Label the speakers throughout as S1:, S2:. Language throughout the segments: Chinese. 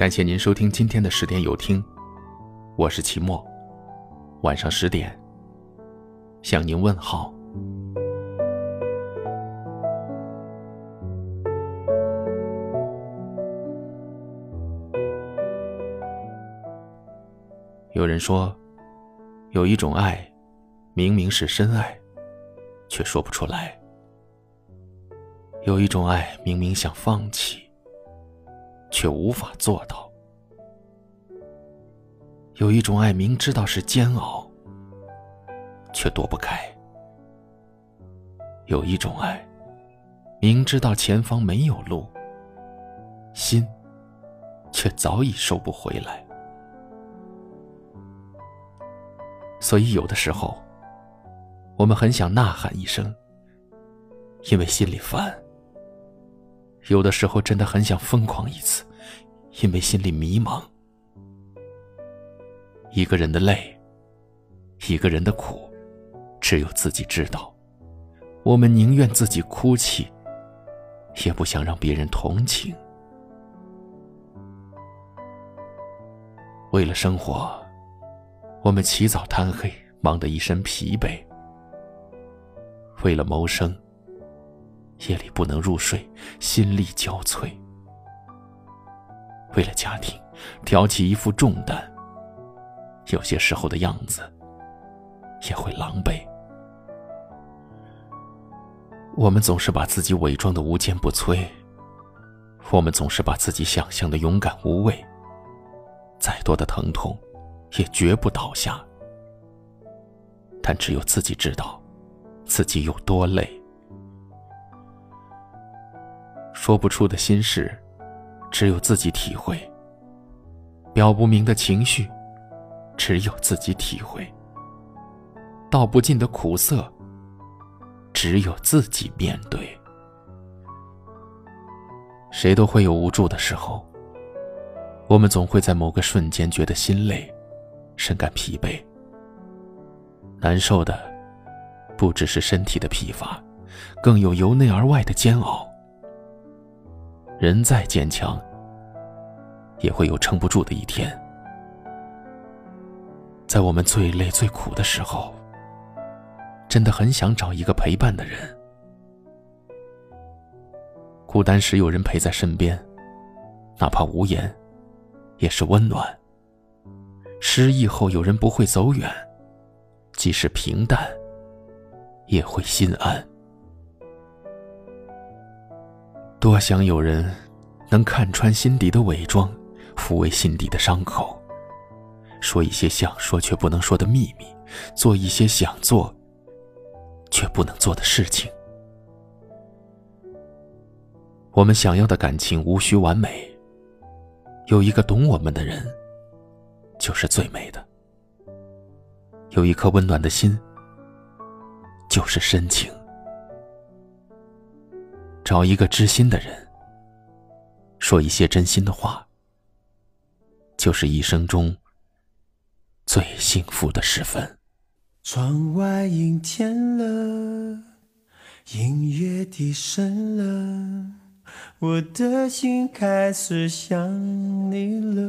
S1: 感谢您收听今天的十点有听，我是齐墨。晚上十点，向您问好。有人说，有一种爱，明明是深爱，却说不出来；有一种爱，明明想放弃。却无法做到。有一种爱，明知道是煎熬，却躲不开；有一种爱，明知道前方没有路，心却早已收不回来。所以，有的时候，我们很想呐喊一声，因为心里烦。有的时候真的很想疯狂一次，因为心里迷茫。一个人的累，一个人的苦，只有自己知道。我们宁愿自己哭泣，也不想让别人同情。为了生活，我们起早贪黑，忙得一身疲惫。为了谋生。夜里不能入睡，心力交瘁。为了家庭，挑起一副重担。有些时候的样子，也会狼狈。我们总是把自己伪装的无坚不摧，我们总是把自己想象的勇敢无畏。再多的疼痛，也绝不倒下。但只有自己知道，自己有多累。说不出的心事，只有自己体会；表不明的情绪，只有自己体会；道不尽的苦涩，只有自己面对。谁都会有无助的时候，我们总会在某个瞬间觉得心累，深感疲惫。难受的，不只是身体的疲乏，更有由内而外的煎熬。人再坚强，也会有撑不住的一天。在我们最累、最苦的时候，真的很想找一个陪伴的人。孤单时有人陪在身边，哪怕无言，也是温暖。失意后有人不会走远，即使平淡，也会心安。多想有人能看穿心底的伪装，抚慰心底的伤口，说一些想说却不能说的秘密，做一些想做却不能做的事情。我们想要的感情无需完美，有一个懂我们的人就是最美的。有一颗温暖的心就是深情。找一个知心的人，说一些真心的话，就是一生中最幸福的时分。
S2: 窗外阴天了，音乐低声了，我的心开始想你了。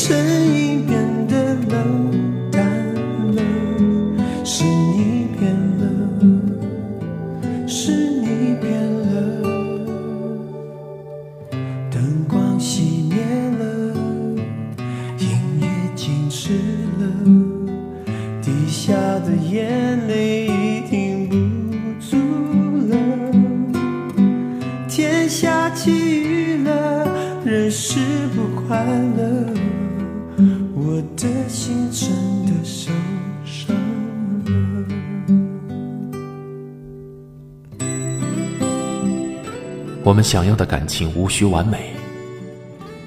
S2: 声音变得冷淡了，是你变了，是你变我
S1: 们想要的感情无需完美，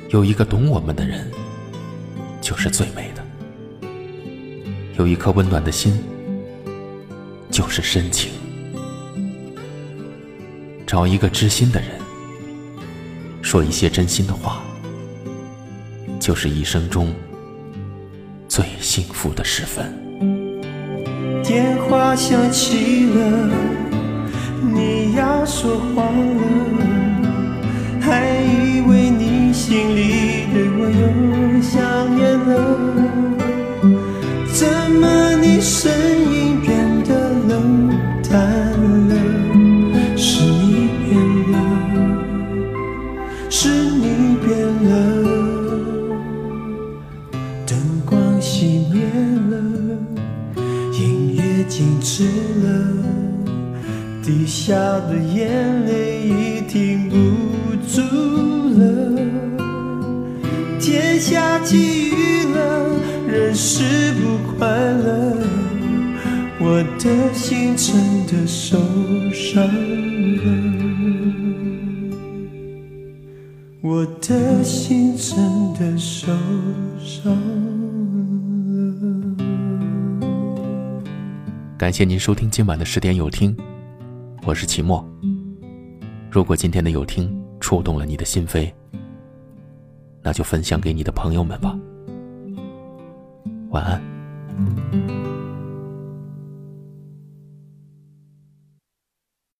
S1: 有一个懂我们的人，就是最美的。有一颗温暖的心，就是深情。找一个知心的人，说一些真心的话，就是一生中最幸福的时分。
S2: 电话响起了，你要说话了，心里对我又想念了。怎么你声音变得冷淡了？是你变了，是你变了。灯光熄灭了，音乐静止了，滴下的眼泪已停不际遇了，人是不快乐，我的心真的受伤了，我的心真的受伤了。
S1: 感谢您收听今晚的十点有听，我是齐墨。如果今天的有听触动了你的心扉，那就分享给你的朋友们吧。晚安。